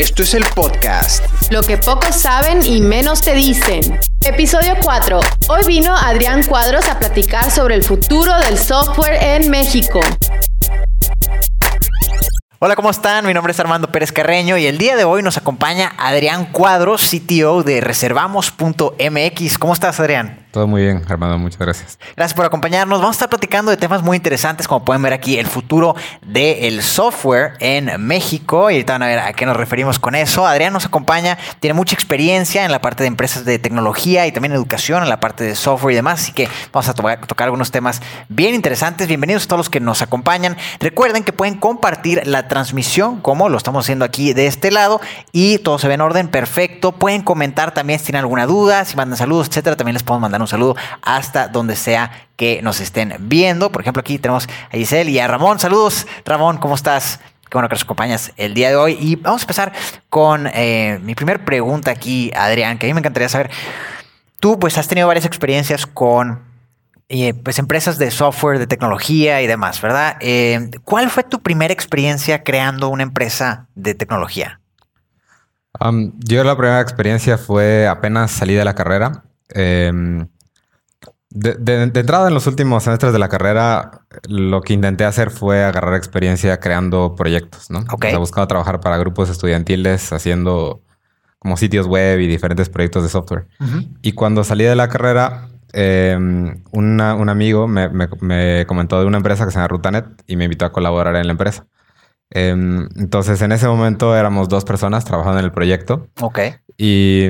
Esto es el podcast. Lo que pocos saben y menos te dicen. Episodio 4. Hoy vino Adrián Cuadros a platicar sobre el futuro del software en México. Hola, ¿cómo están? Mi nombre es Armando Pérez Carreño y el día de hoy nos acompaña Adrián Cuadros, CTO de reservamos.mx. ¿Cómo estás, Adrián? Todo muy bien, Armando, muchas gracias. Gracias por acompañarnos. Vamos a estar platicando de temas muy interesantes, como pueden ver aquí, el futuro del software en México. Y ahorita van a ver a qué nos referimos con eso. Adrián nos acompaña, tiene mucha experiencia en la parte de empresas de tecnología y también educación, en la parte de software y demás. Así que vamos a tocar, algunos temas bien interesantes. Bienvenidos a todos los que nos acompañan. Recuerden que pueden compartir la transmisión, como lo estamos haciendo aquí de este lado, y todo se ve en orden perfecto. Pueden comentar también si tienen alguna duda, si mandan saludos, etcétera. También les podemos mandar un saludo hasta donde sea que nos estén viendo. Por ejemplo, aquí tenemos a Giselle y a Ramón. Saludos, Ramón, ¿cómo estás? Qué bueno que nos acompañas el día de hoy. Y vamos a empezar con eh, mi primer pregunta aquí, Adrián, que a mí me encantaría saber. Tú, pues, has tenido varias experiencias con eh, pues, empresas de software, de tecnología y demás, ¿verdad? Eh, ¿Cuál fue tu primera experiencia creando una empresa de tecnología? Yo la primera experiencia fue apenas salí de la carrera. Em, de, entrada en los últimos semestres de la carrera, lo que intenté hacer fue agarrar experiencia creando proyectos, ¿no? Okay. he buscado trabajar para grupos estudiantiles haciendo como sitios web y diferentes proyectos de software. Y cuando salí de la carrera, em, un amigo me, comentó de una empresa que se llama Rutanet y me invitó a colaborar en la empresa. Em, entonces, en ese momento éramos dos personas trabajando en el proyecto. Ok. Y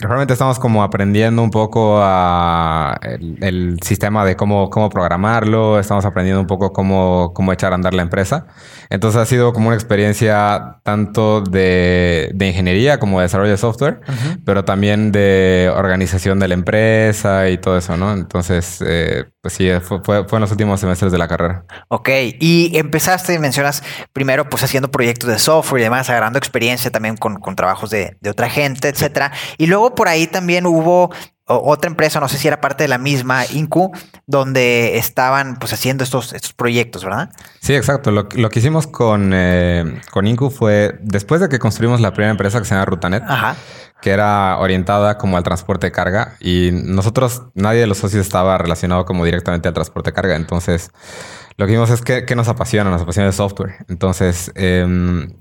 Realmente estamos como aprendiendo un poco a el, sistema de cómo, cómo programarlo, estamos aprendiendo un poco cómo, cómo echar a andar la empresa. Entonces ha sido como una experiencia tanto de, de ingeniería como de desarrollo de software, pero también de organización de la empresa y todo eso, ¿no? Entonces, eh, pues sí, fue, fue, fue, en los últimos semestres de la carrera. Ok, y empezaste, mencionas primero pues haciendo proyectos de software y demás, agarrando experiencia también con, con trabajos de, de, otra gente, etcétera. Y luego por ahí también hubo otra empresa, no sé si era parte de la misma, Incu, donde estaban pues haciendo estos, estos proyectos, ¿verdad? Sí, exacto. Lo, que hicimos con, eh, con Incu fue, después de que construimos la primera empresa que se llama Rutanet, que era orientada como al transporte de carga y nosotros, nadie de los socios estaba relacionado como directamente al transporte de carga. Entonces, lo que vimos es que, que nos apasiona, nos apasiona el software. Entonces, em,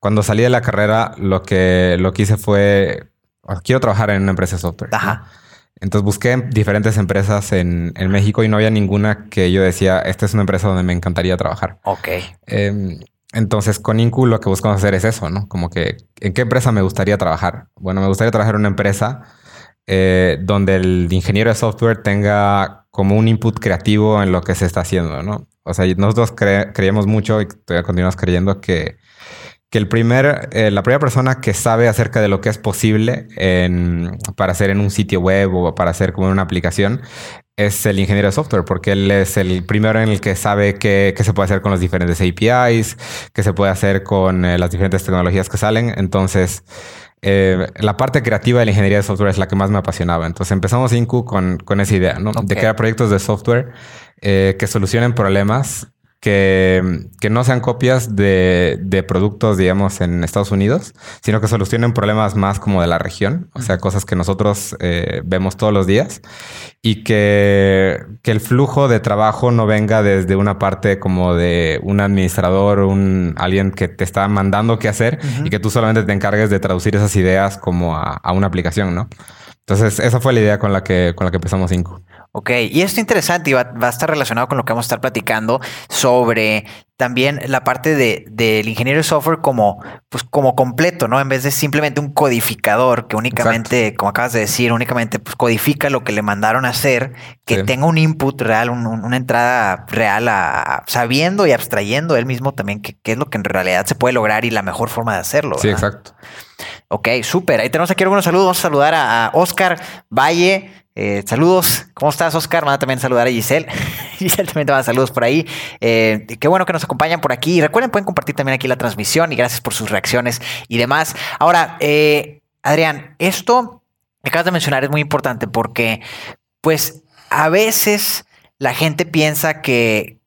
cuando salí de la carrera, lo que, lo que hice fue quiero trabajar en una empresa de software. Ajá. Entonces busqué diferentes empresas en, México y no había ninguna que yo decía, esta es una empresa donde me encantaría trabajar. Ok. Em, entonces con Incu lo que buscamos hacer es eso, ¿no? Como que, ¿en qué empresa me gustaría trabajar? Bueno, me gustaría trabajar en una empresa eh, donde el ingeniero de software tenga como un input creativo en lo que se está haciendo, ¿no? O sea, nosotros creemos mucho y todavía continuamos creyendo que que el primer, eh, la primera persona que sabe acerca de lo que es posible para hacer en un sitio web o para hacer como una aplicación es el ingeniero de software, porque él es el primero en el que sabe qué, se puede hacer con los diferentes APIs, qué se puede hacer con eh, las diferentes tecnologías que salen. Entonces, eh, la parte creativa de la ingeniería de software es la que más me apasionaba. Entonces empezamos Incu con, con esa idea, ¿no? De crear proyectos de software que solucionen problemas que, no sean copias de, productos, digamos, en Estados Unidos, sino que solucionen problemas más como de la región, o sea, cosas que nosotros eh, vemos todos los días y que, el flujo de trabajo no venga desde una parte como de un administrador, un alguien que te está mandando qué hacer y que tú solamente te encargues de traducir esas ideas como a, a una aplicación, ¿no? Entonces, esa fue la idea con la que, con la que empezamos Inco. Ok, y esto es interesante y va, a estar relacionado con lo que vamos a estar platicando sobre también la parte del ingeniero de software como, pues, como completo, ¿no? En vez de simplemente un codificador que únicamente, como acabas de decir, únicamente pues, codifica lo que le mandaron a hacer, que tenga un input real, una entrada real, a, sabiendo y abstrayendo él mismo también qué es lo que en realidad se puede lograr y la mejor forma de hacerlo. Sí, exacto. Ok, súper. Ahí tenemos aquí algunos saludos. Vamos a saludar a Oscar Valle. Eh, saludos, ¿cómo estás, Oscar? Van a también saludar a Giselle. Giselle también te va a saludos por ahí. Eh, qué bueno que nos acompañan por aquí. Recuerden, pueden compartir también aquí la transmisión y gracias por sus reacciones y demás. Ahora, eh, Adrián, esto que acabas de mencionar es muy importante porque, pues, a veces la gente piensa que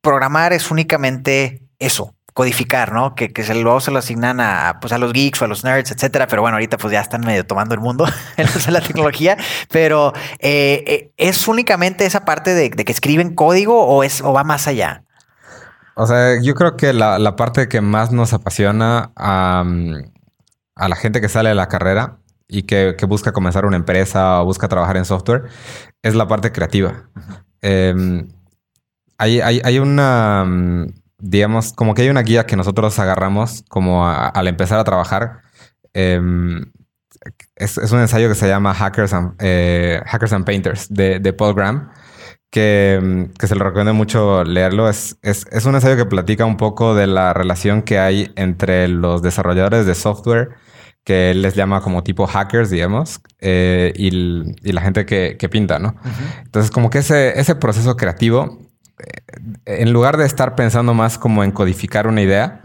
programar es únicamente eso, codificar, ¿no? Que, que se luego se lo asignan a, pues, a los geeks o a los nerds, etcétera. Pero bueno, ahorita pues ya están medio tomando el mundo en la tecnología. Pero eh, eh, ¿es únicamente esa parte de, que escriben código o, es, o va más allá? O sea, yo creo que la, parte que más nos apasiona a, a, la gente que sale de la carrera y que, busca comenzar una empresa o busca trabajar en software es la parte creativa. Em, hay, hay, una, digamos, como que hay una guía que nosotros agarramos como al empezar a trabajar. Em, es, un ensayo que se llama Hackers and, eh, Hackers and Painters de, de Paul Graham que, se le recomiendo mucho leerlo. Es, es, un ensayo que platica un poco de la relación que hay entre los desarrolladores de software, que él les llama como tipo hackers, digamos, eh, y, la gente que, pinta, ¿no? Entonces, como que ese, ese proceso creativo, eh, en lugar de estar pensando más como en codificar una idea,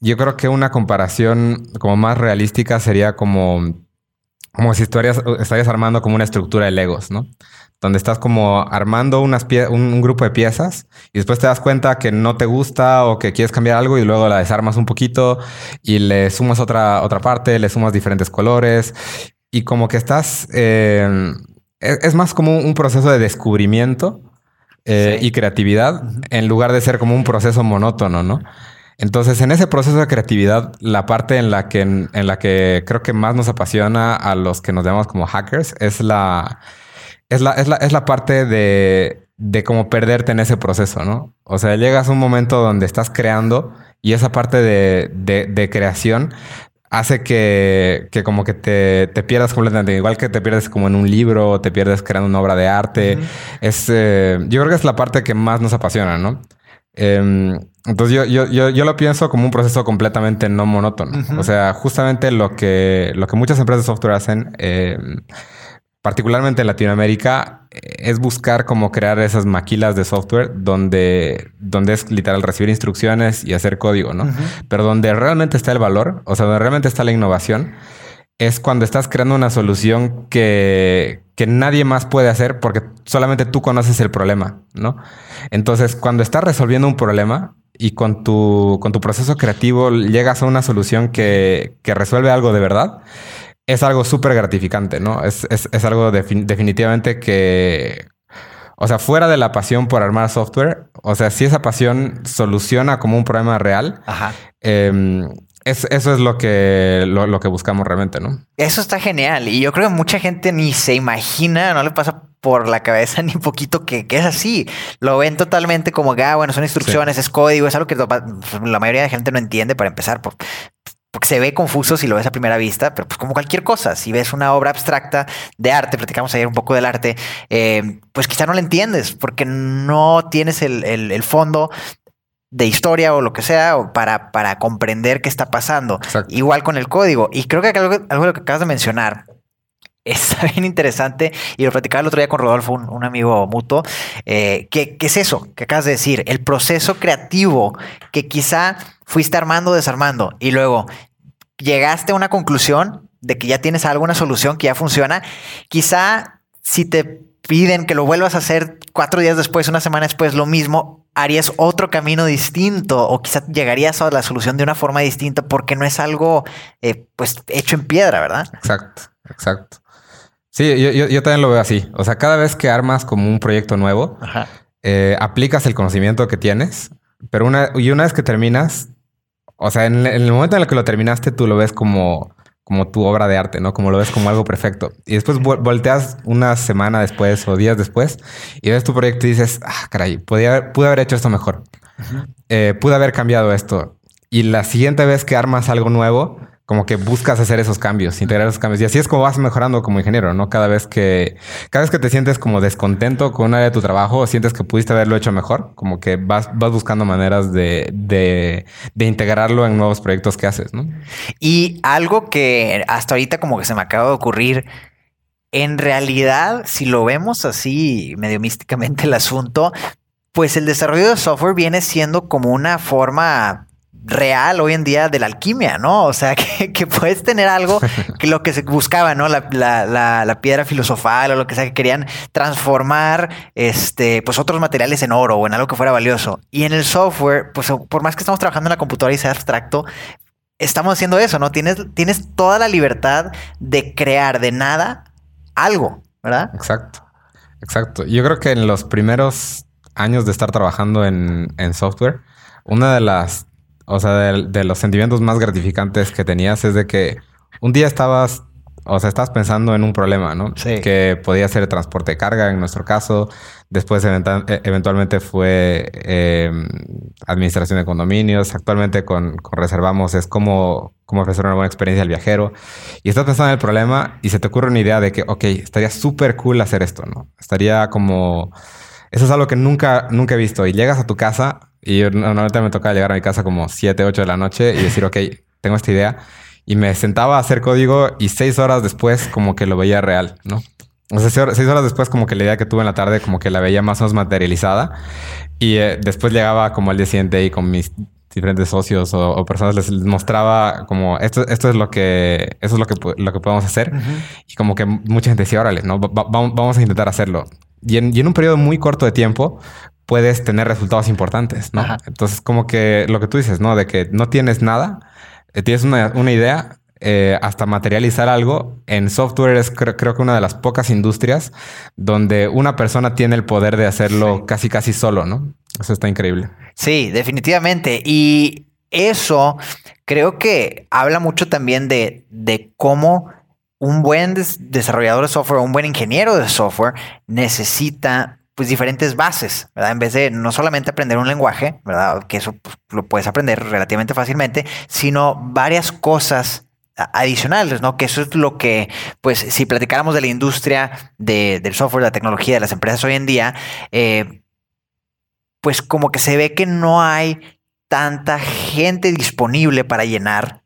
yo creo que una comparación como más realística sería como, como si estarías, estarías armando como una estructura de Legos, ¿no? donde estás como armando unas un, grupo de piezas y después te das cuenta que no te gusta o que quieres cambiar algo y luego la desarmas un poquito y le sumas otra, otra parte, le sumas diferentes colores y como que estás... Eh, es, más como un proceso de descubrimiento eh, y creatividad en lugar de ser como un proceso monótono, ¿no? Entonces, en ese proceso de creatividad, la parte en la que, en la que creo que más nos apasiona a los que nos llamamos como hackers es la es la, es la, es la parte de, de cómo perderte en ese proceso, ¿no? O sea, llegas a un momento donde estás creando y esa parte de, de, creación hace que, que, como que te, te, pierdas completamente. Igual que te pierdes como en un libro, te pierdes creando una obra de arte. Es, eh, yo creo que es la parte que más nos apasiona, ¿no? Em, entonces yo, yo, yo, yo, lo pienso como un proceso completamente no monótono. O sea, justamente lo que, lo que muchas empresas de software hacen eh, particularmente en Latinoamérica, es buscar cómo crear esas maquilas de software donde, donde es literal recibir instrucciones y hacer código, ¿no? Pero donde realmente está el valor, o sea, donde realmente está la innovación, es cuando estás creando una solución que, que nadie más puede hacer porque solamente tú conoces el problema, ¿no? Entonces, cuando estás resolviendo un problema y con tu, con tu proceso creativo llegas a una solución que, que resuelve algo de verdad, es algo súper gratificante, ¿no? Es, algo definitivamente que, o sea, fuera de la pasión por armar software, o sea, si esa pasión soluciona como un problema real, em, eso es lo que, lo, que buscamos realmente, ¿no? Eso está genial. Y yo creo que mucha gente ni se imagina, no le pasa por la cabeza ni poquito que, es así. Lo ven totalmente como que, ah, bueno, son instrucciones, es código, es algo que la mayoría de gente no entiende para empezar. Por, porque se ve confuso si lo ves a primera vista, pero pues como cualquier cosa, si ves una obra abstracta de arte, platicamos ayer un poco del arte, eh, pues quizá no la entiendes porque no tienes el, fondo de historia o lo que sea para, para comprender qué está pasando. Igual con el código. Y creo que algo, algo de lo que acabas de mencionar está bien interesante y lo platicaba el otro día con Rodolfo, un, amigo mutuo, eh, ¿qué, es eso que acabas de decir? El proceso creativo que quizá fuiste armando, desarmando y luego llegaste a una conclusión de que ya tienes alguna solución que ya funciona. Quizá si te piden que lo vuelvas a hacer cuatro días después, una semana después, lo mismo, harías otro camino distinto o quizá llegarías a la solución de una forma distinta porque no es algo eh, pues hecho en piedra, ¿verdad? Exacto, exacto. Sí, yo, también lo veo así. O sea, cada vez que armas como un proyecto nuevo, eh, aplicas el conocimiento que tienes, pero una, y una vez que terminas, o sea, en, el momento en el que lo terminaste, tú lo ves como, como tu obra de arte, ¿no? Como lo ves como algo perfecto. Y después volteas una semana después o días después y ves tu proyecto y dices, ah, caray, podía, pude haber hecho esto mejor. Eh, pude haber cambiado esto. Y la siguiente vez que armas algo nuevo, como que buscas hacer esos cambios, integrar esos cambios. Y así es como vas mejorando como ingeniero, ¿no? Cada vez que, cada vez que te sientes como descontento con un área de tu trabajo, sientes que pudiste haberlo hecho mejor, como que vas, vas buscando maneras de, de, de integrarlo en nuevos proyectos que haces, ¿no? Y algo que hasta ahorita como que se me acaba de ocurrir, en realidad, si lo vemos así medio místicamente el asunto, pues el desarrollo de software viene siendo como una forma real hoy en día de la alquimia, ¿no? O sea, que, puedes tener algo que lo que se buscaba, ¿no? La, la, piedra filosofal o lo que sea, que querían transformar este, pues otros materiales en oro o en algo que fuera valioso. Y en el software, pues por más que estamos trabajando en la computadora y sea abstracto, estamos haciendo eso, ¿no? Tienes, tienes toda la libertad de crear de nada algo, ¿verdad? Exacto, exacto. Yo creo que en los primeros años de estar trabajando en, en software, una de las, o sea, de, los sentimientos más gratificantes que tenías es de que un día estabas, o sea, estabas pensando en un problema, ¿no? Sí. Que podía ser transporte de carga en nuestro caso. Después e, eventualmente fue em, administración de condominios. Actualmente con, con, Reservamos es como, como ofrecer una buena experiencia al viajero. Y estás pensando en el problema y se te ocurre una idea de que, ok, estaría súper cool hacer esto, ¿no? Estaría como eso es algo que nunca, nunca he visto. Y llegas a tu casa, y normalmente me toca llegar a mi casa como 7, 8 de la noche y decir, ok, tengo esta idea. Y me sentaba a hacer código y seis horas después como que lo veía real, ¿no? O sea, seis horas después como que la idea que tuve en la tarde como que la veía más o menos materializada. Y eh, después llegaba como al día siguiente y con mis diferentes socios o, personas les, mostraba como esto, esto es lo que eso es lo que, lo que podemos hacer y como que mucha gente decía órale no vamos a intentar hacerlo y en, un periodo muy corto de tiempo puedes tener resultados importantes, ¿no? Entonces, como que lo que tú dices, ¿no? De que no tienes nada, eh, tienes una, idea, eh, hasta materializar algo. En software es creo, que una de las pocas industrias donde una persona tiene el poder de hacerlo casi casi solo, ¿no? Eso está increíble. Sí, definitivamente. Y eso creo que habla mucho también de, de cómo un buen desarrollador de software, un buen ingeniero de software necesita pues diferentes bases, ¿verdad? En vez de no solamente aprender un lenguaje, ¿verdad? Que eso pues, lo puedes aprender relativamente fácilmente, sino varias cosas adicionales, ¿no? Que eso es lo que, pues, si platicáramos de la industria del software, de la tecnología, de las empresas hoy en día, eh, pues como que se ve que no hay tanta gente disponible para llenar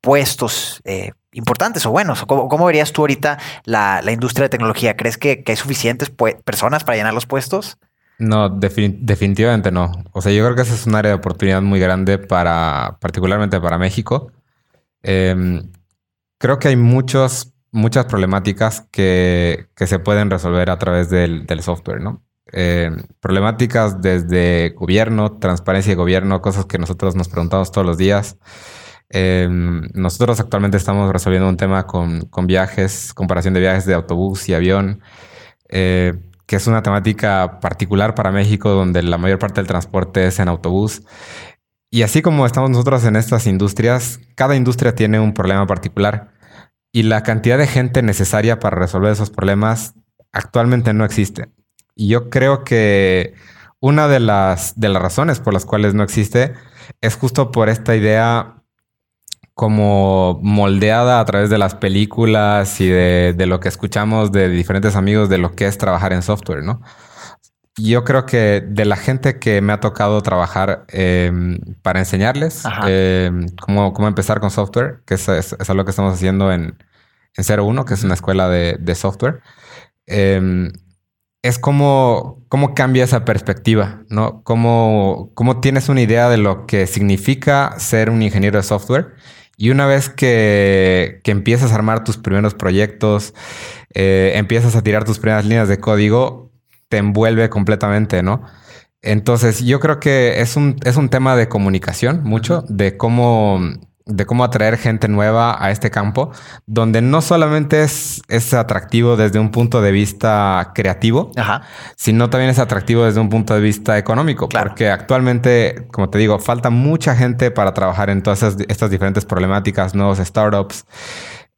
puestos eh, importantes o buenos? ¿Cómo, verías tú ahorita la, industria de tecnología? ¿Crees que, hay suficientes personas para llenar los puestos? No, definitivamente no. O sea, yo creo que esa es un área de oportunidad muy grande para, particularmente para México. Em, creo que hay muchos, muchas problemáticas que, se pueden resolver a través del, software, ¿no? Em, problemáticas desde gobierno, transparencia de gobierno, cosas que nosotros nos preguntamos todos los días. Em, nosotros actualmente estamos resolviendo un tema con, viajes, comparación de viajes de autobús y avión, eh, que es una temática particular para México, donde la mayor parte del transporte es en autobús. Y así como estamos nosotros en estas industrias, cada industria tiene un problema particular y la cantidad de gente necesaria para resolver esos problemas actualmente no existe. Y yo creo que una de las, de las razones por las cuales no existe es justo por esta idea como moldeada a través de las películas y de, lo que escuchamos de diferentes amigos de lo que es trabajar en software, ¿no? Yo creo que de la gente que me ha tocado trabajar em, para enseñarles em, cómo, empezar con software, que es, es, algo que estamos haciendo en, en 01, que es una escuela de, software, em, es como cómo cambia esa perspectiva, ¿no? Cómo, cómo tienes una idea de lo que significa ser un ingeniero de software y una vez que, empiezas a armar tus primeros proyectos, eh, empiezas a tirar tus primeras líneas de código, te envuelve completamente, ¿no? Entonces, yo creo que es un, es un tema de comunicación mucho, de cómo de cómo atraer gente nueva a este campo, donde no solamente es, es atractivo desde un punto de vista creativo, sino también es atractivo desde un punto de vista económico, porque actualmente, como te digo, falta mucha gente para trabajar en todas estas, diferentes problemáticas, nuevos startups.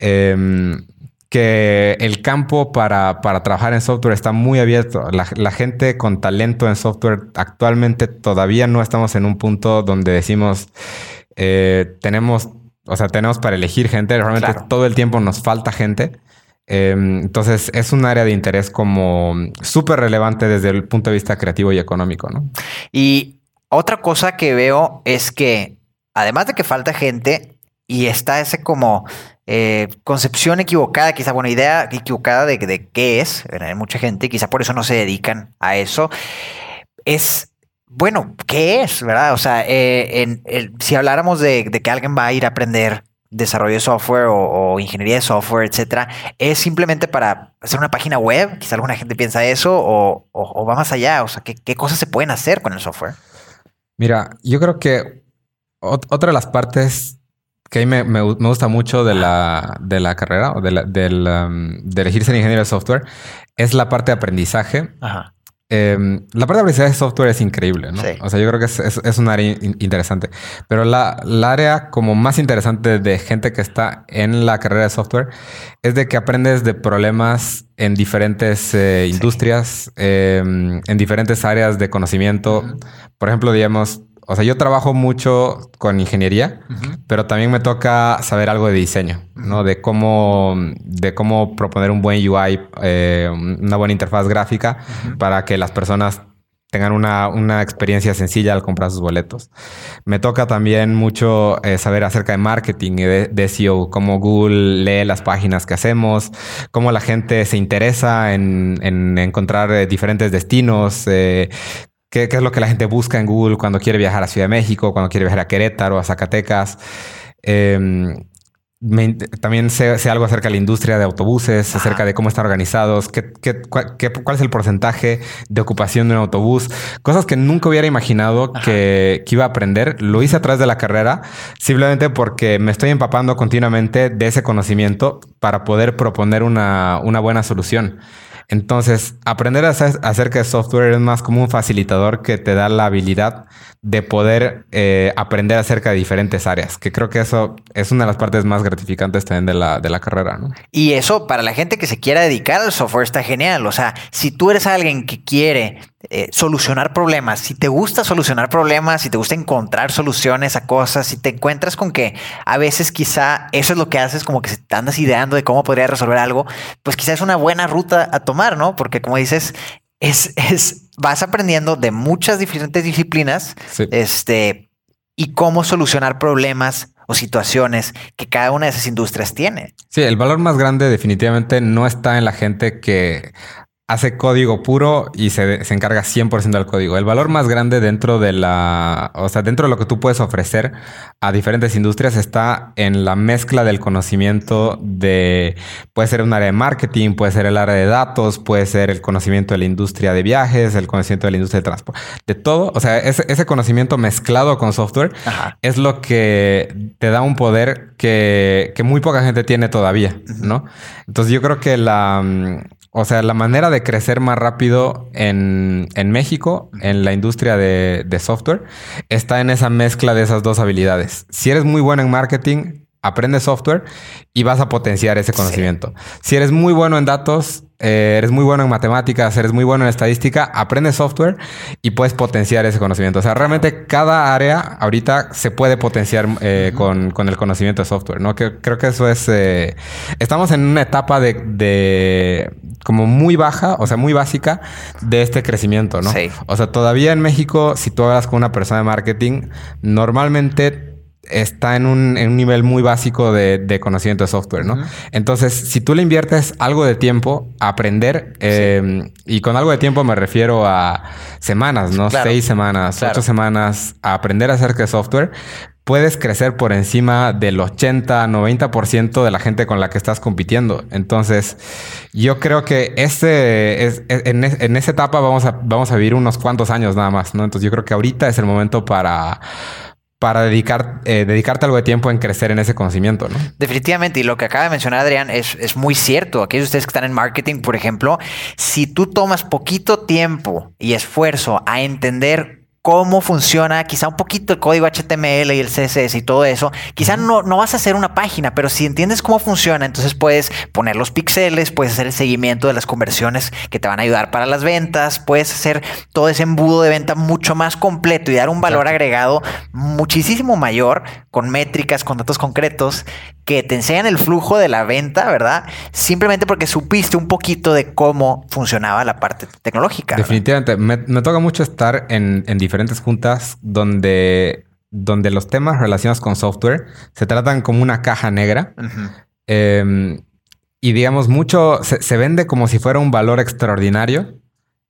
Em, que el campo para, trabajar en software está muy abierto. La, la, gente con talento en software actualmente todavía no estamos en un punto donde decimos eh, tenemos, o sea, tenemos para elegir gente. Realmente todo el tiempo nos falta gente. Em, entonces es un área de interés como súper relevante desde el punto de vista creativo y económico, ¿no? Y otra cosa que veo es que además de que falta gente y está ese como eh, concepción equivocada, quizá buena idea equivocada de, de qué es, hay mucha gente, quizá por eso no se dedican a eso, es bueno, ¿qué es? ¿Verdad? O sea, eh, en, si habláramos de, que alguien va a ir a aprender desarrollo de software o, ingeniería de software, etcétera, es simplemente para hacer una página web. Quizá alguna gente piensa eso o, va más allá. O sea, ¿qué, cosas se pueden hacer con el software? Mira, yo creo que otra de las partes que a mí me, gusta mucho de la, de la carrera o de, la, um, de elegir ser ingeniero de software es la parte de aprendizaje. Ajá. Em, la parte de aprendizaje de software es increíble, ¿no? O sea, yo creo que es, un área interesante. Pero la, área como más interesante de gente que está en la carrera de software es de que aprendes de problemas en diferentes eh, industrias, em, en diferentes áreas de conocimiento. Por ejemplo, digamos, o sea, yo trabajo mucho con ingeniería, pero también me toca saber algo de diseño, ¿no? De cómo, de cómo proponer un buen UI, eh, una buena interfaz gráfica para que las personas tengan una, experiencia sencilla al comprar sus boletos. Me toca también mucho eh, saber acerca de marketing y de, SEO, cómo Google lee las páginas que hacemos, cómo la gente se interesa en, encontrar eh, diferentes destinos, ¿Qué, es lo que la gente busca en Google cuando quiere viajar a Ciudad de México, cuando quiere viajar a Querétaro, a Zacatecas? Em, también sé, algo acerca de la industria de autobuses, acerca de cómo están organizados, qué, cuál, es el porcentaje de ocupación de un autobús, cosas que nunca hubiera imaginado que, iba a aprender. Lo hice a través de la carrera, simplemente porque me estoy empapando continuamente de ese conocimiento para poder proponer una, una buena solución. Entonces, aprender acerca de software es más como un facilitador que te da la habilidad de poder eh, aprender acerca de diferentes áreas, que creo que eso es una de las partes más gratificantes también de la, de la carrera. ¿no? Y eso para la gente que se quiera dedicar al software está genial. O sea, si tú eres alguien que quiere eh, solucionar problemas, si te gusta solucionar problemas, si te gusta encontrar soluciones a cosas, si te encuentras con que a veces quizá eso es lo que haces, como que te andas ideando de cómo podría resolver algo, pues quizá es una buena ruta a tomar, ¿no? Porque como dices, es, es, vas aprendiendo de muchas diferentes disciplinas, este, y cómo solucionar problemas o situaciones que cada una de esas industrias tiene. Sí, el valor más grande definitivamente no está en la gente que hace código puro y se, se, encarga 100% del código. El valor más grande dentro de la, o sea, dentro de lo que tú puedes ofrecer a diferentes industrias está en la mezcla del conocimiento de, puede ser un área de marketing, puede ser el área de datos, puede ser el conocimiento de la industria de viajes, el conocimiento de la industria de transporte, de todo. O sea, ese, ese conocimiento mezclado con software es lo que te da un poder que, que muy poca gente tiene todavía, ¿no? Entonces yo creo que la o sea, la manera de crecer más rápido en, México, en la industria de, de, software, está en esa mezcla de esas dos habilidades. Si eres muy bueno en marketing, aprende software y vas a potenciar ese conocimiento. Si eres muy bueno en datos, eh, eres muy bueno en matemáticas, eres muy bueno en estadística, aprende software y puedes potenciar ese conocimiento. O sea, realmente cada área ahorita se puede potenciar eh, con, el conocimiento de software, ¿no? Que, creo que eso es... Eh, estamos en una etapa de, de, como muy baja, o sea, muy básica de este crecimiento, ¿no? Sí. O sea, todavía en México, si tú hablas con una persona de marketing, normalmente está en un, nivel muy básico de, conocimiento de software, ¿no? Entonces, si tú le inviertes algo de tiempo a aprender, em, y con algo de tiempo me refiero a semanas, ¿no? Seis semanas, ocho semanas a aprender acerca de software, puedes crecer por encima del 80, 90% de la gente con la que estás compitiendo. Entonces, yo creo que este es, en, en, esa etapa vamos a, vamos a vivir unos cuantos años nada más, ¿no? Entonces, yo creo que ahorita es el momento para para dedicar, eh, dedicarte algo de tiempo en crecer en ese conocimiento, ¿no? Definitivamente, y lo que acaba de mencionar Adrián es, es muy cierto. Aquellos de ustedes que están en marketing, por ejemplo, si tú tomas poquito tiempo y esfuerzo a entender cómo funciona quizá un poquito el código HTML y el CSS y todo eso. Quizá no, no vas a hacer una página, pero si entiendes cómo funciona, entonces puedes poner los píxeles, puedes hacer el seguimiento de las conversiones que te van a ayudar para las ventas, puedes hacer todo ese embudo de venta mucho más completo y dar un valor agregado muchísimo mayor con métricas, con datos concretos que te enseñan el flujo de la venta, ¿verdad? Simplemente porque supiste un poquito de cómo funcionaba la parte tecnológica. Definitivamente. Me, toca mucho estar en, diferentes juntas donde, donde los temas relacionados con software se tratan como una caja negra. Em, y digamos, mucho se, se, vende como si fuera un valor extraordinario.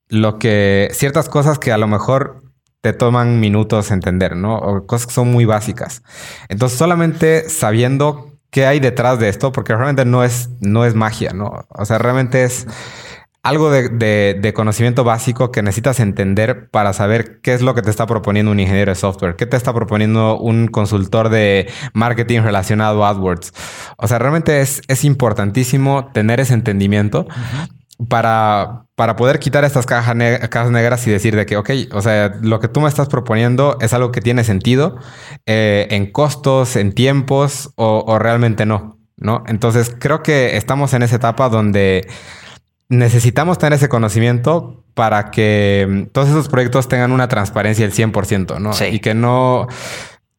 Lo que ciertas cosas que a lo mejor te toman minutos entender, ¿no? O cosas que son muy básicas. Entonces, solamente sabiendo qué hay detrás de esto, porque realmente no es, no es magia, ¿no? O sea, realmente es algo de, conocimiento básico que necesitas entender para saber qué es lo que te está proponiendo un ingeniero de software, qué te está proponiendo un consultor de marketing relacionado a AdWords. O sea, realmente es, es importantísimo tener ese entendimiento para, para poder quitar estas cajas, negras y decir de que, ok, o sea, lo que tú me estás proponiendo es algo que tiene sentido eh, en costos, en tiempos o, realmente no, ¿no? Entonces creo que estamos en esa etapa donde necesitamos tener ese conocimiento para que mm, todos esos proyectos tengan una transparencia del 100%, ¿no? Sí. Y que no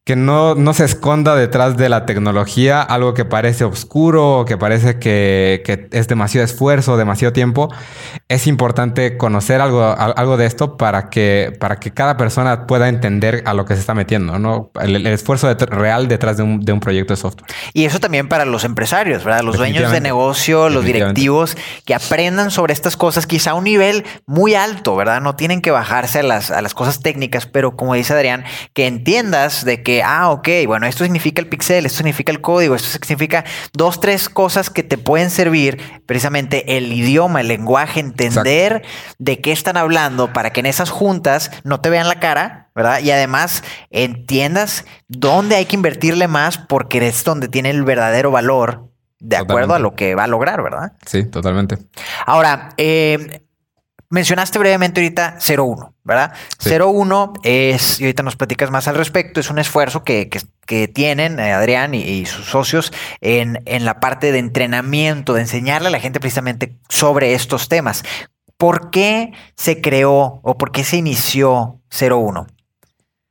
que no, no se esconda detrás de la tecnología algo que parece oscuro, que parece que, que, es demasiado esfuerzo, demasiado tiempo. Es importante conocer algo, algo de esto para que, para que cada persona pueda entender a lo que se está metiendo, ¿no? El, esfuerzo real detrás de un, de un, proyecto de software. Y eso también para los empresarios, ¿verdad? Los dueños de negocio, los directivos, que aprendan sobre estas cosas quizá a un nivel muy alto, ¿verdad? No tienen que bajarse a las, a las cosas técnicas, pero como dice Adrián, que entiendas de que ah, ok, bueno, esto significa el pixel, esto significa el código, esto significa dos, tres cosas que te pueden servir, precisamente el idioma, el lenguaje, entender de qué están hablando para que en esas juntas no te vean la cara, ¿verdad? Y además entiendas dónde hay que invertirle más porque es donde tiene el verdadero valor de acuerdo a lo que va a lograr, ¿verdad? Sí, totalmente. Ahora, eh, Mencionaste brevemente ahorita 01, ¿verdad? 01 es, y ahorita nos platicas más al respecto, es un esfuerzo que, tienen eh, Adrián y, sus socios en, en, la parte de entrenamiento, de enseñarle a la gente precisamente sobre estos temas. ¿Por qué se creó o por qué se inició 01?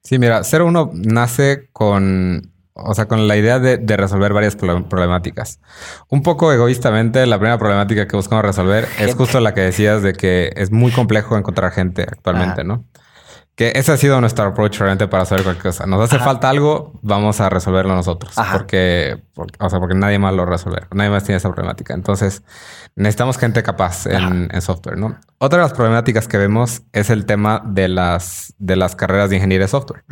Sí, mira, 01 nace con o sea, con la idea de, resolver varias problemáticas. Un poco egoístamente, la primera problemática que buscamos resolver es justo la que decías de que es muy complejo encontrar gente actualmente, ¿no? Que ese ha sido nuestro approach realmente para saber cualquier cosa. Nos hace falta algo, vamos a resolverlo nosotros. Porque, o sea, porque nadie más lo resolver. Nadie más tiene esa problemática. Entonces, necesitamos gente capaz en, software, ¿no? Otra de las problemáticas que vemos es el tema de las, de las carreras de ingeniería de software.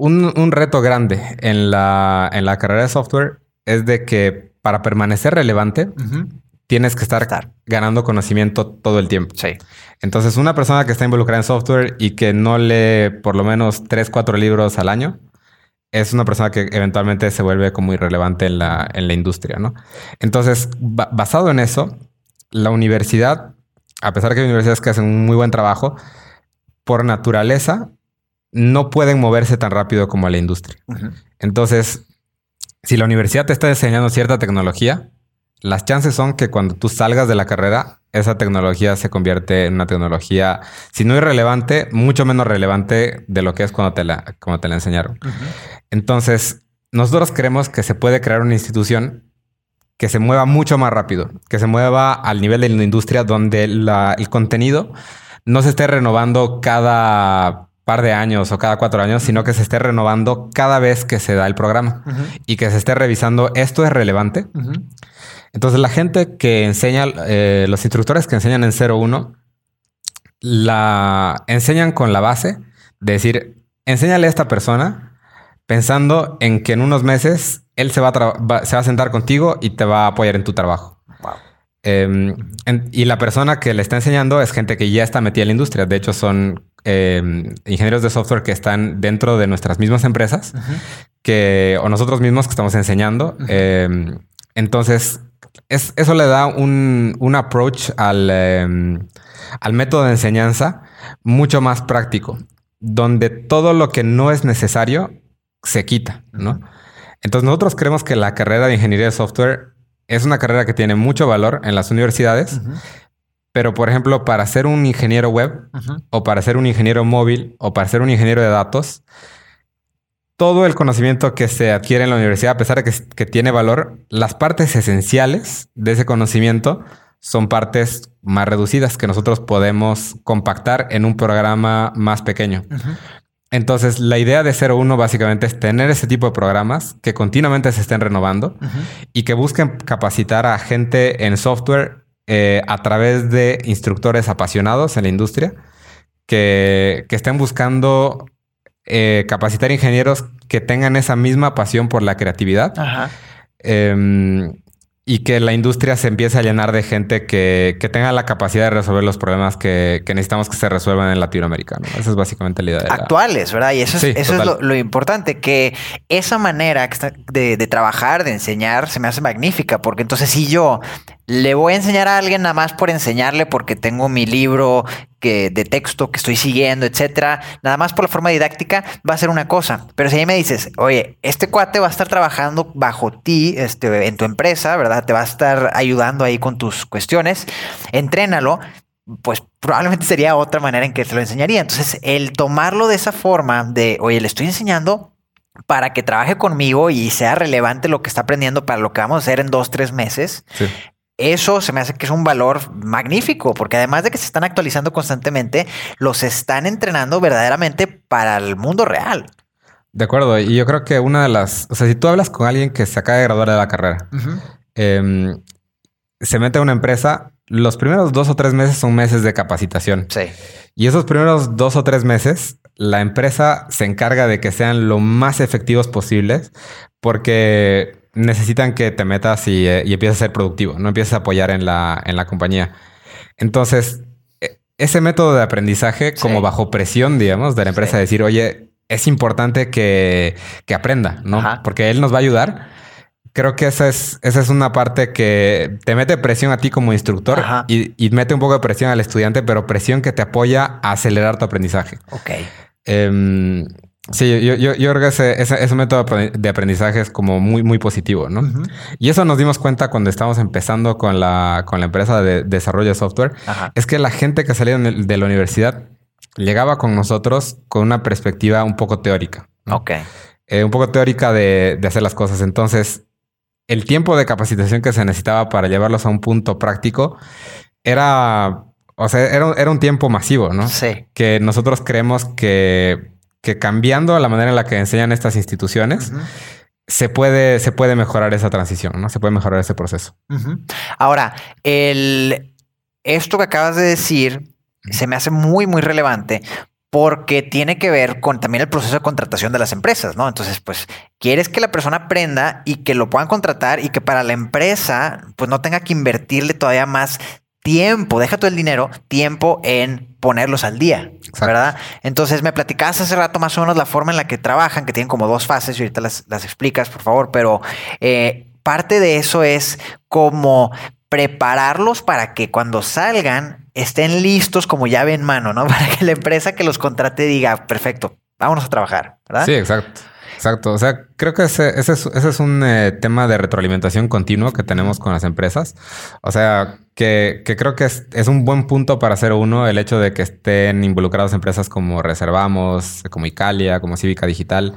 Un, reto grande en la, en la carrera de software es de que para permanecer relevante tienes que estar, ganando conocimiento todo el tiempo. Sí. Entonces, una persona que está involucrada en software y que no lee por lo menos tres, cuatro libros al año, es una persona que eventualmente se vuelve como irrelevante en la, en la industria, ¿no? Entonces, basado en eso, la universidad, a pesar de que hay universidades que hacen un muy buen trabajo, por naturaleza no pueden moverse tan rápido como la industria. Entonces, si la universidad te está enseñando cierta tecnología, las chances son que cuando tú salgas de la carrera, esa tecnología se convierte en una tecnología, si no irrelevante, mucho menos relevante de lo que es cuando te la, te la enseñaron. Entonces, nosotros creemos que se puede crear una institución que se mueva mucho más rápido, que se mueva al nivel de la industria donde el contenido no se esté renovando cada par de años o cada cuatro años, sino que se esté renovando cada vez que se da el programa y que se esté revisando esto es relevante. Entonces la gente que enseña, eh, los instructores que enseñan en 01, la enseñan con la base de decir, enséñale a esta persona pensando en que en unos meses él se va, a se va a sentar contigo y te va a apoyar en tu trabajo. Em, y la persona que le está enseñando es gente que ya está metida en la industria. De hecho, son em, ingenieros de software que están dentro de nuestras mismas empresas que, o nosotros mismos que estamos enseñando. Em, entonces, eso le da un, approach al, al método de enseñanza mucho más práctico, donde todo lo que no es necesario se quita, ¿no? Entonces, nosotros creemos que la carrera de ingeniería de software es una carrera que tiene mucho valor en las universidades, pero por ejemplo, para ser un ingeniero web o para ser un ingeniero móvil o para ser un ingeniero de datos, todo el conocimiento que se adquiere en la universidad, a pesar de que, tiene valor, las partes esenciales de ese conocimiento son partes más reducidas que nosotros podemos compactar en un programa más pequeño. Entonces, la idea de 01 básicamente es tener ese tipo de programas que continuamente se estén renovando y que busquen capacitar a gente en software eh, a través de instructores apasionados en la industria que, que estén buscando eh, capacitar ingenieros que tengan esa misma pasión por la creatividad. Em, y que la industria se empiece a llenar de gente que, tenga la capacidad de resolver los problemas que, necesitamos que se resuelvan en Latinoamérica. Esa es básicamente la idea. Actuales, ¿verdad? Y eso es, eso es lo, importante, que esa manera de, de, trabajar, de enseñar, se me hace magnífica, porque entonces si yo le voy a enseñar a alguien nada más por enseñarle porque tengo mi libro que, de texto que estoy siguiendo, etcétera, nada más por la forma didáctica va a ser una cosa. Pero si ahí me dices, oye, este cuate va a estar trabajando bajo ti, este, en tu empresa, ¿verdad? Te va a estar ayudando ahí con tus cuestiones, entrénalo, pues probablemente sería otra manera en que te lo enseñaría. Entonces, el tomarlo de esa forma de, oye, le estoy enseñando para que trabaje conmigo y sea relevante lo que está aprendiendo para lo que vamos a hacer en dos, tres meses. Sí eso se me hace que es un valor magnífico, porque además de que se están actualizando constantemente, los están entrenando verdaderamente para el mundo real. De acuerdo, y yo creo que una de las, o sea, si tú hablas con alguien que se acaba de graduar de la carrera, em, se mete a una empresa, los primeros dos o tres meses son meses de capacitación. Sí. Y esos primeros dos o tres meses, la empresa se encarga de que sean lo más efectivos posibles, porque necesitan que te metas y, eh, empieces a ser productivo, no empieces a apoyar en la, en la compañía. Entonces, e, ese método de aprendizaje, como bajo presión, digamos, de la empresa, decir, oye, es importante que, aprenda, ¿no? Porque él nos va a ayudar. Creo que esa es, esa es una parte que te mete presión a ti como instructor y, y, mete un poco de presión al estudiante, pero presión que te apoya a acelerar tu aprendizaje. Ok. Em, Sí, yo, yo, yo, creo que ese, ese, método de aprendizaje es como muy, muy positivo, ¿no? Y eso nos dimos cuenta cuando estábamos empezando con la, con la empresa de desarrollo de software. Es que la gente que salía de la universidad llegaba con nosotros con una perspectiva un poco teórica. Ok. Eh, un poco teórica de, de hacer las cosas. Entonces, el tiempo de capacitación que se necesitaba para llevarlos a un punto práctico era, o sea, era, era un tiempo masivo, ¿no? Sí. Que nosotros creemos que que cambiando la manera en la que enseñan estas instituciones, se, puede, se puede mejorar esa transición, ¿no? Se puede mejorar ese proceso. Ahora, el, esto que acabas de decir se me hace muy, muy relevante porque tiene que ver con también el proceso de contratación de las empresas, ¿no? Entonces, pues, quieres que la persona aprenda y que lo puedan contratar y que para la empresa, pues, no tenga que invertirle todavía más tiempo, deja todo el dinero, tiempo en ponerlos al día, ¿verdad? Entonces me platicabas hace rato más o menos la forma en la que trabajan, que tienen como dos fases y ahorita las, explicas, por favor, pero eh, parte de eso es como prepararlos para que cuando salgan estén listos como llave en mano, ¿no? Para que la empresa que los contrate diga, perfecto, vámonos a trabajar, ¿verdad? Sí, exacto. Exacto. O sea, creo que ese, ese, es, un eh, tema de retroalimentación continuo que tenemos con las empresas. O sea, que, creo que es, un buen punto para hacer uno el hecho de que estén involucradas empresas como Reservamos, como Icalia, como Cívica Digital.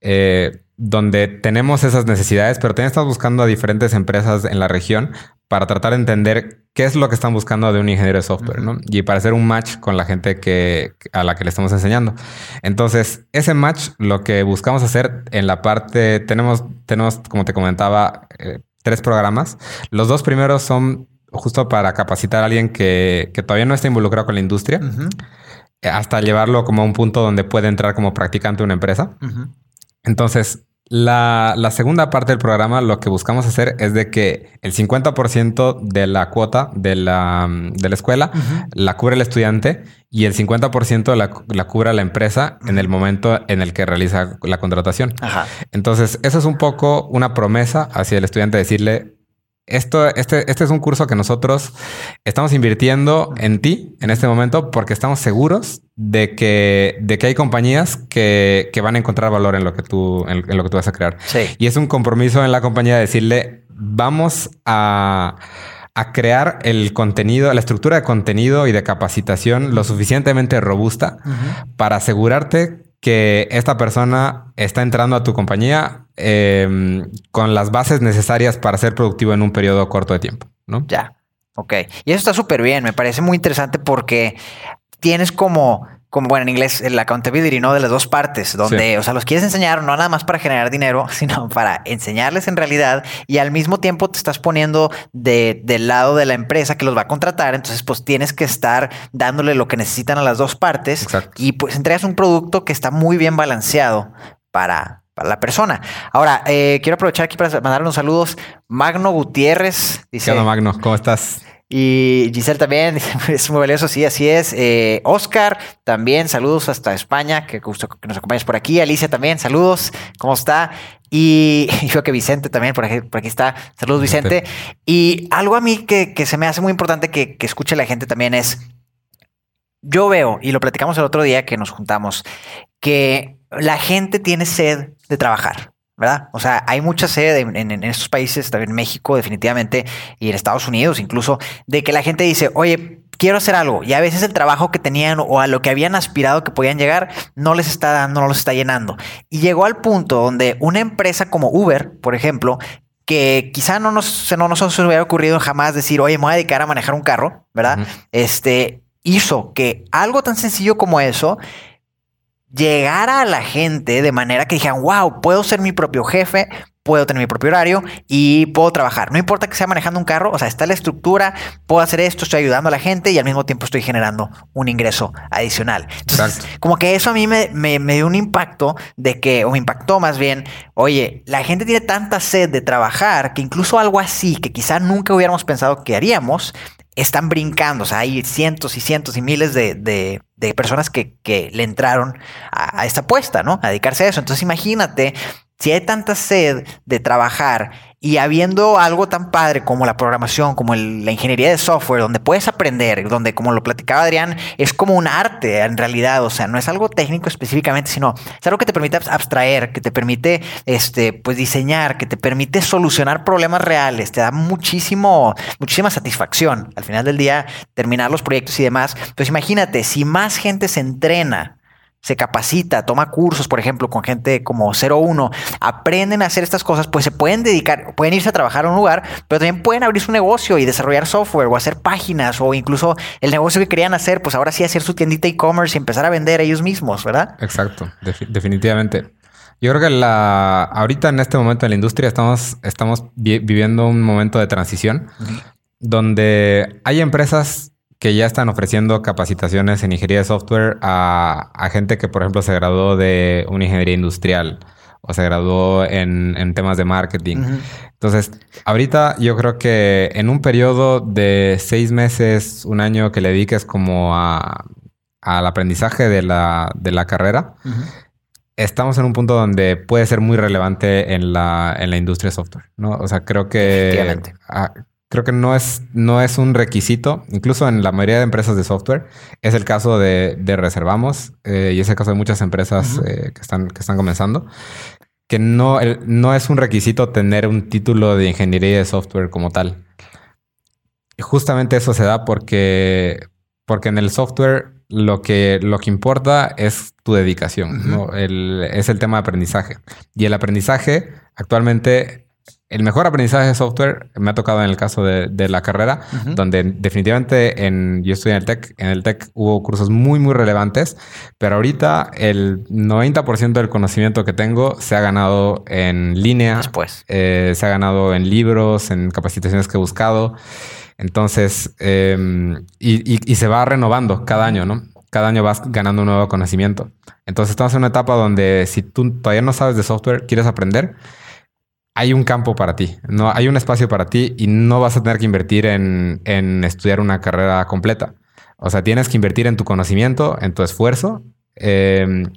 Eh, donde tenemos esas necesidades, pero también estamos buscando a diferentes empresas en la región para tratar de entender qué es lo que están buscando de un ingeniero de software, ¿no? Y para hacer un match con la gente que, a la que le estamos enseñando. Entonces, ese match, lo que buscamos hacer en la parte, tenemos, tenemos como te comentaba, eh, tres programas. Los dos primeros son justo para capacitar a alguien que, todavía no está involucrado con la industria, hasta llevarlo como a un punto donde puede entrar como practicante una empresa. Entonces, la, segunda parte del programa lo que buscamos hacer es de que el 50% de la cuota de la, de la escuela la cubre el estudiante y el 50% la, la cubre la empresa en el momento en el que realiza la contratación. Entonces, eso es un poco una promesa hacia el estudiante decirle, esto, este, este es un curso que nosotros estamos invirtiendo en ti en este momento porque estamos seguros de que, de que hay compañías que, van a encontrar valor en lo que tú, en, lo que tú vas a crear. Y es un compromiso en la compañía de decirle, vamos a, crear el contenido, la estructura de contenido y de capacitación lo suficientemente robusta para asegurarte que esta persona está entrando a tu compañía em, con las bases necesarias para ser productivo en un periodo corto de tiempo, ¿no? Ya. Ok. Y eso está súper bien. Me parece muy interesante porque tienes como como bueno en inglés, el accountability, ¿no? De las dos partes, donde, o sea, los quieres enseñar no nada más para generar dinero, sino para enseñarles en realidad y al mismo tiempo te estás poniendo de, del lado de la empresa que los va a contratar. Entonces, pues tienes que estar dándole lo que necesitan a las dos partes y pues entregas un producto que está muy bien balanceado para, para la persona. Ahora, eh, quiero aprovechar aquí para mandar unos saludos. Magno Gutiérrez dice: ¿Qué Magno? ¿Cómo estás? Y Giselle también, es muy valioso, sí, así es. Eh, Oscar, también, saludos hasta España, que gusto que nos acompañes por aquí. Alicia también, saludos, ¿cómo está? Y, yo que Vicente también, por aquí, por aquí está. Saludos, Vicente. Y algo a mí que, se me hace muy importante que, que escuche la gente también es, yo veo, y lo platicamos el otro día que nos juntamos, que la gente tiene sed de trabajar. ¿Verdad? O sea, hay mucha sed en, estos países, también en México definitivamente, y en Estados Unidos incluso, de que la gente dice, oye, quiero hacer algo, y a veces el trabajo que tenían o a lo que habían aspirado que podían llegar, no les está dando, no los está llenando. Y llegó al punto donde una empresa como Uber, por ejemplo, que quizá no nos, no nos hubiera ocurrido jamás decir, oye, me voy a dedicar a manejar un carro, ¿verdad? Este hizo que algo tan sencillo como eso llegara a la gente de manera que dijeran, wow, puedo ser mi propio jefe, puedo tener mi propio horario y puedo trabajar. No importa que sea manejando un carro, o sea, está la estructura, puedo hacer esto, estoy ayudando a la gente y al mismo tiempo estoy generando un ingreso adicional. Entonces, como que eso a mí me, me, dio un impacto de que, o me impactó más bien, oye, la gente tiene tanta sed de trabajar que incluso algo así que quizá nunca hubiéramos pensado que haríamos, están brincando. O sea, hay cientos y cientos y miles de, personas que, le entraron a, a, esta apuesta, ¿no? A dedicarse a eso. Entonces, imagínate si hay tanta sed de trabajar y habiendo algo tan padre como la programación, como la ingeniería de software, donde puedes aprender, donde como lo platicaba Adrián, es como un arte en realidad, o sea, no es algo técnico específicamente, sino es algo que te permite abstraer, que te permite este, pues diseñar, que te permite solucionar problemas reales, te da muchísimo, muchísima satisfacción al final del día terminar los proyectos y demás. Entonces imagínate, si más gente se entrena se capacita, toma cursos, por ejemplo, con gente como 01, aprenden a hacer estas cosas, pues se pueden dedicar, pueden irse a trabajar a un lugar, pero también pueden abrir su negocio y desarrollar software o hacer páginas o incluso el negocio que querían hacer, pues ahora sí hacer su tiendita e-commerce y empezar a vender ellos mismos, ¿verdad? Exacto, definitivamente. Yo creo que la, ahorita en este momento en la industria estamos, estamos viviendo un momento de transición donde hay empresas que ya están ofreciendo capacitaciones en ingeniería de software a, gente que, por ejemplo, se graduó de una ingeniería industrial o se graduó en, temas de marketing. Entonces, ahorita yo creo que en un periodo de seis meses, un año que le dediques como a, al aprendizaje de la, de la carrera, estamos en un punto donde puede ser muy relevante en la, en la industria software, ¿no? O sea, creo que creo que no es, no es un requisito, incluso en la mayoría de empresas de software. Es el caso de, Reservamos eh, y es el caso de muchas empresas eh, que, están, que están comenzando, que no, no es un requisito tener un título de ingeniería de software como tal. Y justamente eso se da porque, porque en el software lo que, lo que importa es tu dedicación, ¿no? es el tema de aprendizaje. Y el aprendizaje actualmente el mejor aprendizaje de software me ha tocado en el caso de, la carrera, donde definitivamente en, yo estoy en el TEC, en el TEC hubo cursos muy, muy relevantes, pero ahorita el 90% del conocimiento que tengo se ha ganado en línea, Después. Eh, se ha ganado en libros, en capacitaciones que he buscado. Entonces, em, y, y, se va renovando cada año, ¿no? Cada año vas ganando un nuevo conocimiento. Entonces, estamos en una etapa donde si tú todavía no sabes de software, quieres aprender, hay un campo para ti, no hay un espacio para ti y no vas a tener que invertir en, estudiar una carrera completa. O sea, tienes que invertir en tu conocimiento, en tu esfuerzo. Em,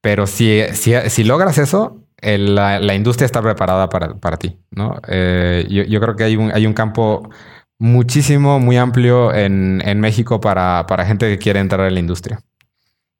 pero si, si, logras eso, la, industria está preparada para, ti. ¿no? Eh, yo, creo que hay un, hay un campo muchísimo, muy amplio en, México para, para gente que quiere entrar en la industria.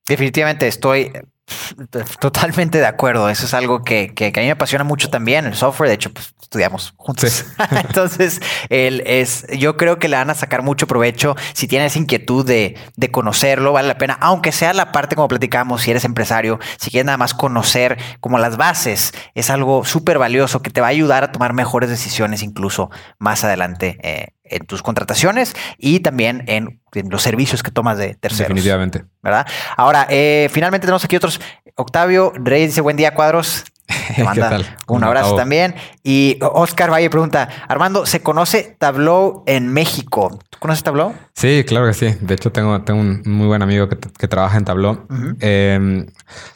Definitivamente estoy Totalmente de acuerdo. Eso es algo que, a mí me apasiona mucho también, el software. De hecho, pues, estudiamos juntos. Entonces, él es, yo creo que le van a sacar mucho provecho. Si tienes inquietud de, conocerlo, vale la pena, aunque sea la parte como platicamos, si eres empresario, si quieres nada más conocer como las bases, es algo súper valioso que te va a ayudar a tomar mejores decisiones incluso más adelante eh, en tus contrataciones y también en, los servicios que tomas de terceros. Definitivamente. ¿Verdad? Ahora, eh, finalmente tenemos aquí otros. Octavio Reyes dice, buen día, cuadros. Te manda un abrazo también. Y Oscar Valle pregunta, Armando, ¿se conoce Tableau en México? ¿Tú conoces Tableau? Sí, claro que sí. De hecho, tengo, tengo un muy buen amigo que, trabaja en Tableau. Em,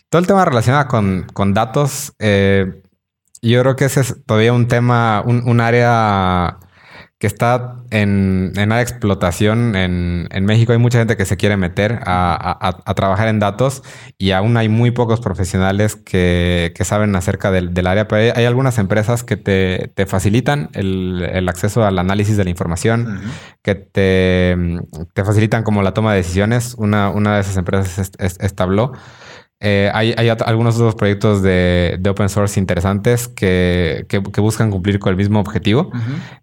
todo el tema relacionado con, con datos, eh, yo creo que ese es todavía un tema, un, un área que está en, en la explotación en, en, México. Hay mucha gente que se quiere meter a, a, trabajar en datos y aún hay muy pocos profesionales que, que saben acerca del, del, área. Pero hay, algunas empresas que te, te facilitan el, el, acceso al análisis de la información, que te, te, facilitan como la toma de decisiones. Una, una de esas empresas es, es, es Tableau. Eh, hay, algunos otros proyectos de, open source interesantes que, buscan cumplir con el mismo objetivo,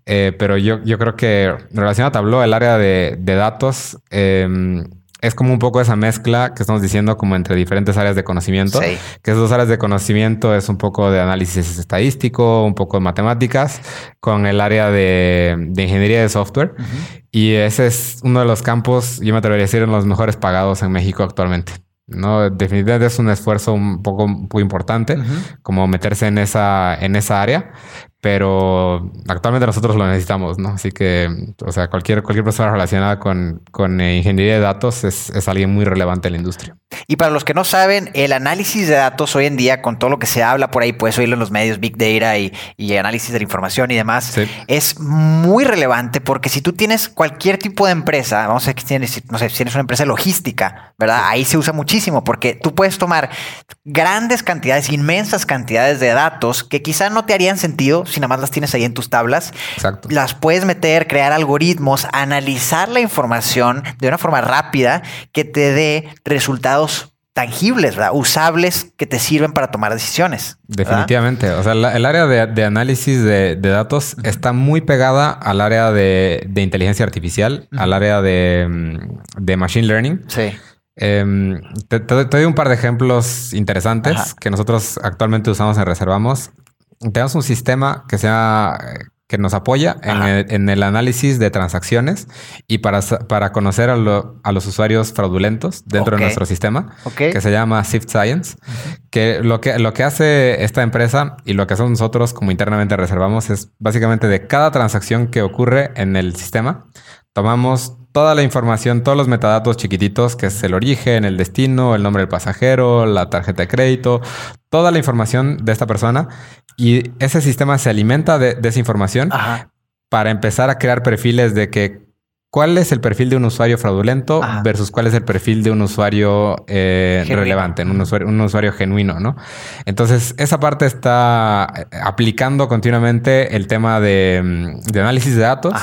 eh, pero yo, yo creo que relacionado a Tableau, el área de, datos em, es como un poco esa mezcla que estamos diciendo como entre diferentes áreas de conocimiento, que esas dos áreas de conocimiento es un poco de análisis estadístico, un poco de matemáticas, con el área de, ingeniería de software. Y ese es uno de los campos, yo me atrevería a decir, en los mejores pagados en México actualmente. No, definitivamente es un esfuerzo un poco muy importante, como meterse en esa, en esa área, pero actualmente nosotros lo necesitamos, ¿no? Así que, o sea, cualquier, cualquier persona relacionada con, con eh, ingeniería de datos es, es, alguien muy relevante en la industria. Y para los que no saben, el análisis de datos hoy en día, con todo lo que se habla por ahí, puedes oírlo en los medios, Big Data y, y análisis de la información y demás, es muy relevante porque si tú tienes cualquier tipo de empresa, vamos a decir que tienes, no sé, si tienes una empresa logística, ¿verdad? Ahí se usa muchísimo porque tú puedes tomar grandes cantidades, inmensas cantidades de datos que quizá no te harían sentido si nada más las tienes ahí en tus tablas. Exacto. Las puedes meter, crear algoritmos, analizar la información de una forma rápida que te dé resultados tangibles, ¿verdad? usables que te sirven para tomar decisiones. Definitivamente. O sea, el área de, análisis de, datos está muy pegada al área de, inteligencia artificial, al área de, machine learning. Sí. Em, te, doy un par de ejemplos interesantes que nosotros actualmente usamos en Reservamos tenemos un sistema que sea que nos apoya en el, análisis de transacciones y para, para conocer a, los usuarios fraudulentos dentro de nuestro sistema, que se llama Shift Science, que lo, que lo que hace esta empresa y lo que hacemos nosotros como internamente reservamos es básicamente de cada transacción que ocurre en el sistema, tomamos toda la información, todos los metadatos chiquititos, que es el origen, el destino, el nombre del pasajero, la tarjeta de crédito, toda la información de esta persona. Y ese sistema se alimenta de, esa información para empezar a crear perfiles de que cuál es el perfil de un usuario fraudulento versus cuál es el perfil de un usuario eh, relevante, un usuario, un usuario genuino, ¿no? Entonces, esa parte está eh, aplicando continuamente el tema de, mm, análisis de datos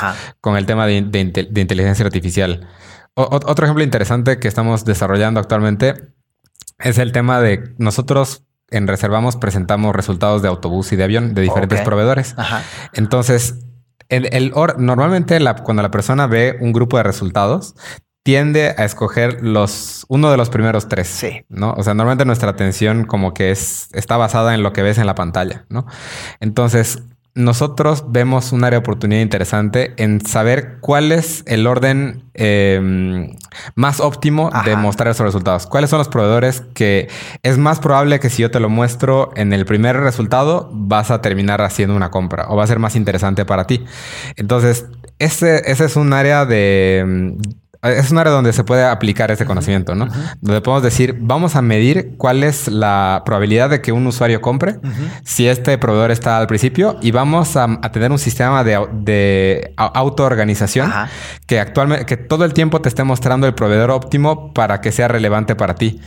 con el tema de, inteligencia artificial. otro ejemplo interesante que estamos desarrollando actualmente es el tema de nosotros en Reservamos presentamos resultados de autobús y de avión de diferentes proveedores. Entonces, el, normalmente cuando la persona ve un grupo de resultados, tiende a escoger los uno de los primeros tres. Sí. ¿no? O sea, normalmente nuestra atención como que es, está basada en lo que ves en la pantalla, ¿no? Entonces, nosotros vemos un área de oportunidad interesante en saber cuál es el orden em, más óptimo de mostrar esos resultados. ¿Cuáles son los proveedores que es más probable que si yo te lo muestro en el primer resultado vas a terminar haciendo una compra o va a ser más interesante para ti? Entonces, ese, ese es un área de es un área donde se puede aplicar ese conocimiento, ¿no? Donde podemos decir, vamos a medir cuál es la probabilidad de que un usuario compre si este proveedor está al principio y vamos a, tener un sistema de, de autoorganización que actualmente, que todo el tiempo te esté mostrando el proveedor óptimo para que sea relevante para ti.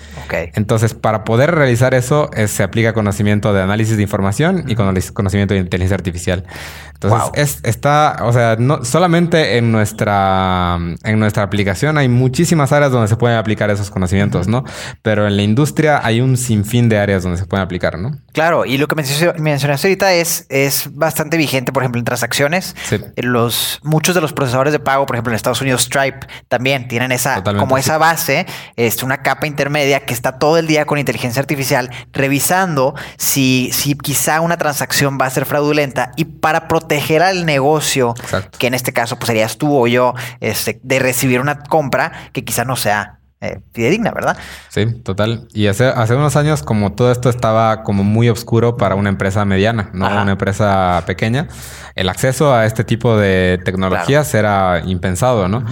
Entonces, para poder realizar eso, se aplica conocimiento de análisis de información y conocimiento de inteligencia artificial. Entonces, está, o sea, no solamente en nuestra, en nuestra aplicación hay muchísimas áreas donde se pueden aplicar esos conocimientos, ¿no? Pero en la industria hay un sinfín de áreas donde se pueden aplicar, ¿no? Claro, y lo que mencionaste ahorita es, es bastante vigente, por ejemplo, en transacciones. Los, muchos de los procesadores de pago, por ejemplo, en Estados Unidos, Stripe, también tienen esa, como esa base, es una capa intermedia que está todo el día con inteligencia artificial revisando si, si quizá una transacción va a ser fraudulenta y para proteger al negocio, que en este caso pues, serías tú o yo, este, de recibir una compra que quizá no sea eh, fidedigna, ¿verdad? Sí, total. Y hace, hace unos años, como todo esto estaba como muy oscuro para una empresa mediana, no una empresa pequeña, el acceso a este tipo de tecnologías era impensado, ¿no?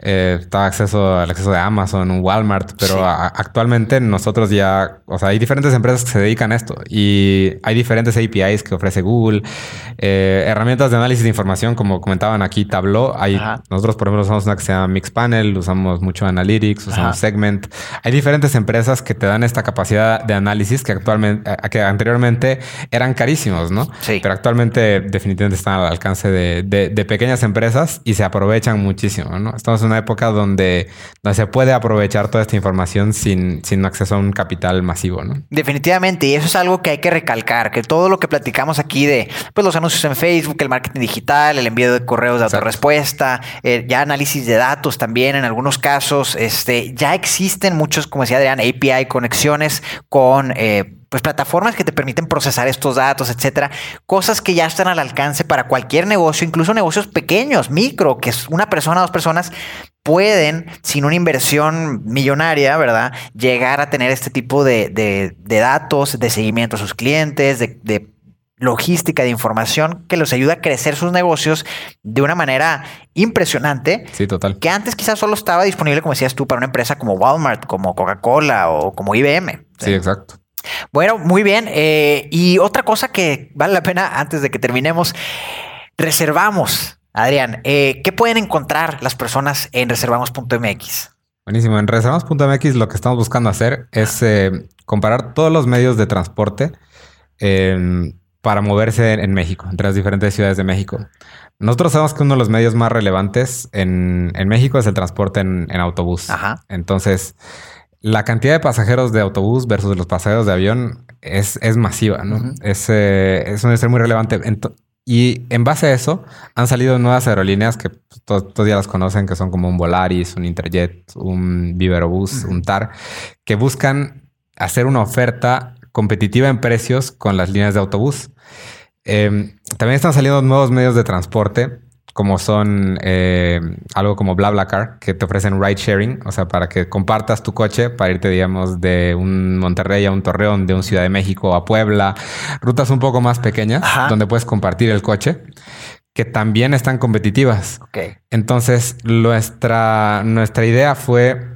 Eh, estaba acceso al acceso de Amazon, Walmart, pero actualmente nosotros ya, o sea, hay diferentes empresas que se dedican a esto y hay diferentes APIs que ofrece Google, eh, herramientas de análisis de información, como comentaban aquí, Tableau. Hay, nosotros, por ejemplo, usamos una que se llama Mixpanel, usamos mucho Analytics, usamos Segment. Hay diferentes empresas que te dan esta capacidad de análisis que actualmente, que anteriormente eran carísimos, ¿no? Sí. Pero actualmente definitivamente están al alcance de, de, pequeñas empresas y se aprovechan muchísimo, ¿no? Estamos una época donde, donde se puede aprovechar toda esta información sin, sin acceso a un capital masivo, ¿no? Definitivamente, y eso es algo que hay que recalcar, que todo lo que platicamos aquí de pues, los anuncios en Facebook, el marketing digital, el envío de correos de autorrespuesta, eh, ya análisis de datos también en algunos casos, este, ya existen muchos, como decía Adrián, API conexiones con... Eh, pues plataformas que te permiten procesar estos datos, etcétera, cosas que ya están al alcance para cualquier negocio, incluso negocios pequeños, micro, que es una persona, dos personas, pueden, sin una inversión millonaria, ¿verdad?, llegar a tener este tipo de, datos, de seguimiento a sus clientes, de, logística de información que los ayuda a crecer sus negocios de una manera impresionante. Sí, total. Que antes quizás solo estaba disponible, como decías tú, para una empresa como Walmart, como Coca-Cola o como IBM. sí exacto. Bueno, muy bien. Eh, y otra cosa que vale la pena antes de que terminemos, reservamos. Adrián, eh, ¿qué pueden encontrar las personas en reservamos.mx? Buenísimo. En reservamos.mx lo que estamos buscando hacer es eh, comparar todos los medios de transporte em, para moverse en, México, entre las diferentes ciudades de México. Nosotros sabemos que uno de los medios más relevantes en, México es el transporte en, autobús. Ajá. Entonces, la cantidad de pasajeros de autobús versus los pasajeros de avión es, es masiva, ¿no? es, eh, es un ser muy relevante. y en base a eso han salido nuevas aerolíneas que pues, todos, ya las conocen, que son como un Volaris, un Interjet, un Viverobus, un TAR, que buscan hacer una oferta competitiva en precios con las líneas de autobús. Em, también están saliendo nuevos medios de transporte como son eh, algo como BlaBlaCar, que te ofrecen ride sharing, o sea, para que compartas tu coche para irte, digamos, de un Monterrey a un Torreón, de un Ciudad de México a Puebla, rutas un poco más pequeñas, donde puedes compartir el coche, que también están competitivas. Entonces, nuestra, nuestra idea fue...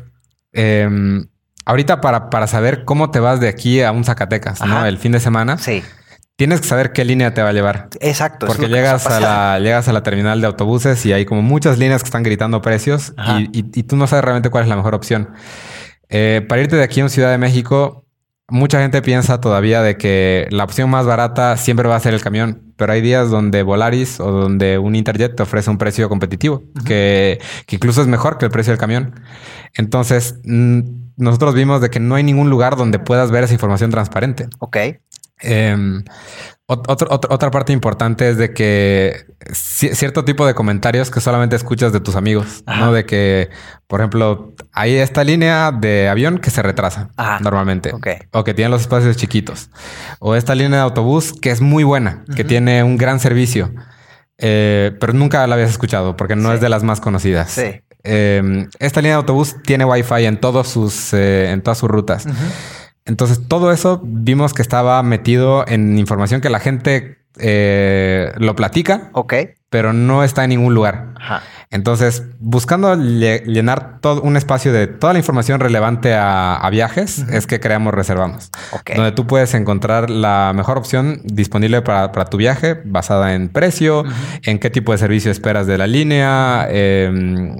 Em, ahorita para, para saber cómo te vas de aquí a un Zacatecas, ¿no? El fin de semana. Sí Tienes que saber qué línea te va a llevar. Exacto. Porque llegas a, la, llegas a la terminal de autobuses y hay como muchas líneas que están gritando precios y, tú no sabes realmente cuál es la mejor opción. Eh, para irte de aquí a Ciudad de México, mucha gente piensa todavía de que la opción más barata siempre va a ser el camión, pero hay días donde Volaris o donde un Interjet te ofrece un precio competitivo, que, que, incluso es mejor que el precio del camión. Entonces, nosotros vimos de que no hay ningún lugar donde puedas ver esa información transparente. Ok. Em, otra parte importante es de que cierto tipo de comentarios que solamente escuchas de tus amigos, ¿no? De que, por ejemplo, hay esta línea de avión que se retrasa normalmente. O que tiene los espacios chiquitos. O esta línea de autobús que es muy buena, que tiene un gran servicio. Eh, pero nunca la habías escuchado porque no es de las más conocidas. Em, esta línea de autobús tiene Wi-Fi en todos sus, eh, en todas sus rutas. Entonces, todo eso vimos que estaba metido en información que la gente eh, lo platica. Ok pero no está en ningún lugar. Entonces, buscando llenar todo un espacio de toda la información relevante a, viajes, es que creamos Reservamos. Donde tú puedes encontrar la mejor opción disponible para, tu viaje, basada en precio, en qué tipo de servicio esperas de la línea, em,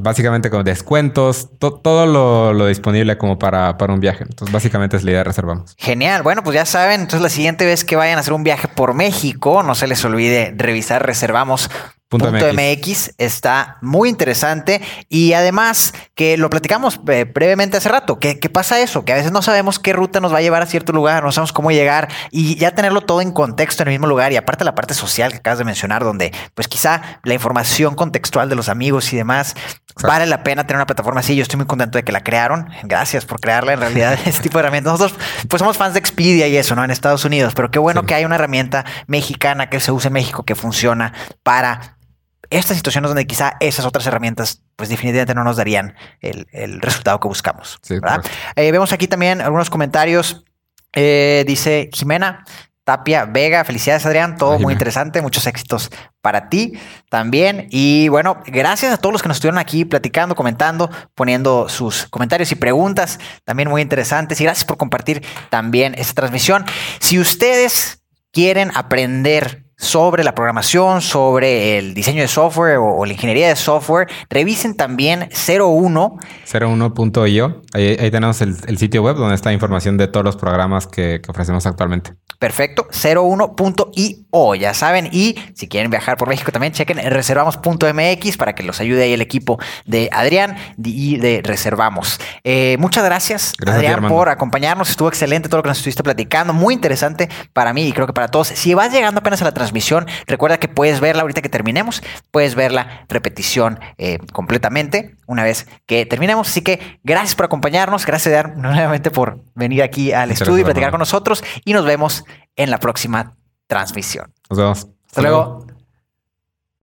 básicamente con descuentos, todo lo, disponible como para, para un viaje. Entonces, básicamente es la idea de Reservamos. Genial. Bueno, pues ya saben, entonces la siguiente vez que vayan a hacer un viaje por México, no se les olvide revisar Reservamos observamos Punto MX. está muy interesante y además que lo platicamos eh, brevemente hace rato, que, pasa eso, que a veces no sabemos qué ruta nos va a llevar a cierto lugar, no sabemos cómo llegar y ya tenerlo todo en contexto en el mismo lugar y aparte la parte social que acabas de mencionar, donde pues quizá la información contextual de los amigos y demás Vale la pena tener una plataforma así. Yo estoy muy contento de que la crearon. Gracias por crearla. En realidad, este tipo de herramientas. Nosotros, pues somos fans de Expedia y eso, ¿no? En Estados Unidos. Pero qué bueno que hay una herramienta mexicana que se usa en México que funciona para estas situaciones donde quizá esas otras herramientas, pues definitivamente no nos darían el, resultado que buscamos. Eh, vemos aquí también algunos comentarios. Eh, dice Jimena, Tapia Vega. Felicidades, Adrián. Todo muy interesante. Muchos éxitos para ti también. Y bueno, gracias a todos los que nos estuvieron aquí platicando, comentando, poniendo sus comentarios y preguntas también muy interesantes. Y gracias por compartir también esta transmisión. Si ustedes quieren aprender sobre la programación, sobre el diseño de software o, la ingeniería de software, revisen también 01. 01.io. Ahí, ahí tenemos el, sitio web donde está información de todos los programas que ofrecemos actualmente. Perfecto, 01.io, ya saben. Y si quieren viajar por México también, chequen reservamos.mx para que los ayude ahí el equipo de Adrián y de Reservamos. Eh, muchas gracias, Adrián, por acompañarnos. Estuvo excelente todo lo que nos estuviste platicando. Muy interesante para mí y creo que para todos. Si vas llegando apenas a la transmisión, recuerda que puedes verla ahorita que terminemos. Puedes ver la repetición eh, completamente una vez que terminemos. Así que gracias por acompañarnos. Gracias, Adrián, nuevamente por venir aquí al estudio y platicar con nosotros. Y nos vemos en la próxima transmisión. Nos vemos. Hasta, luego.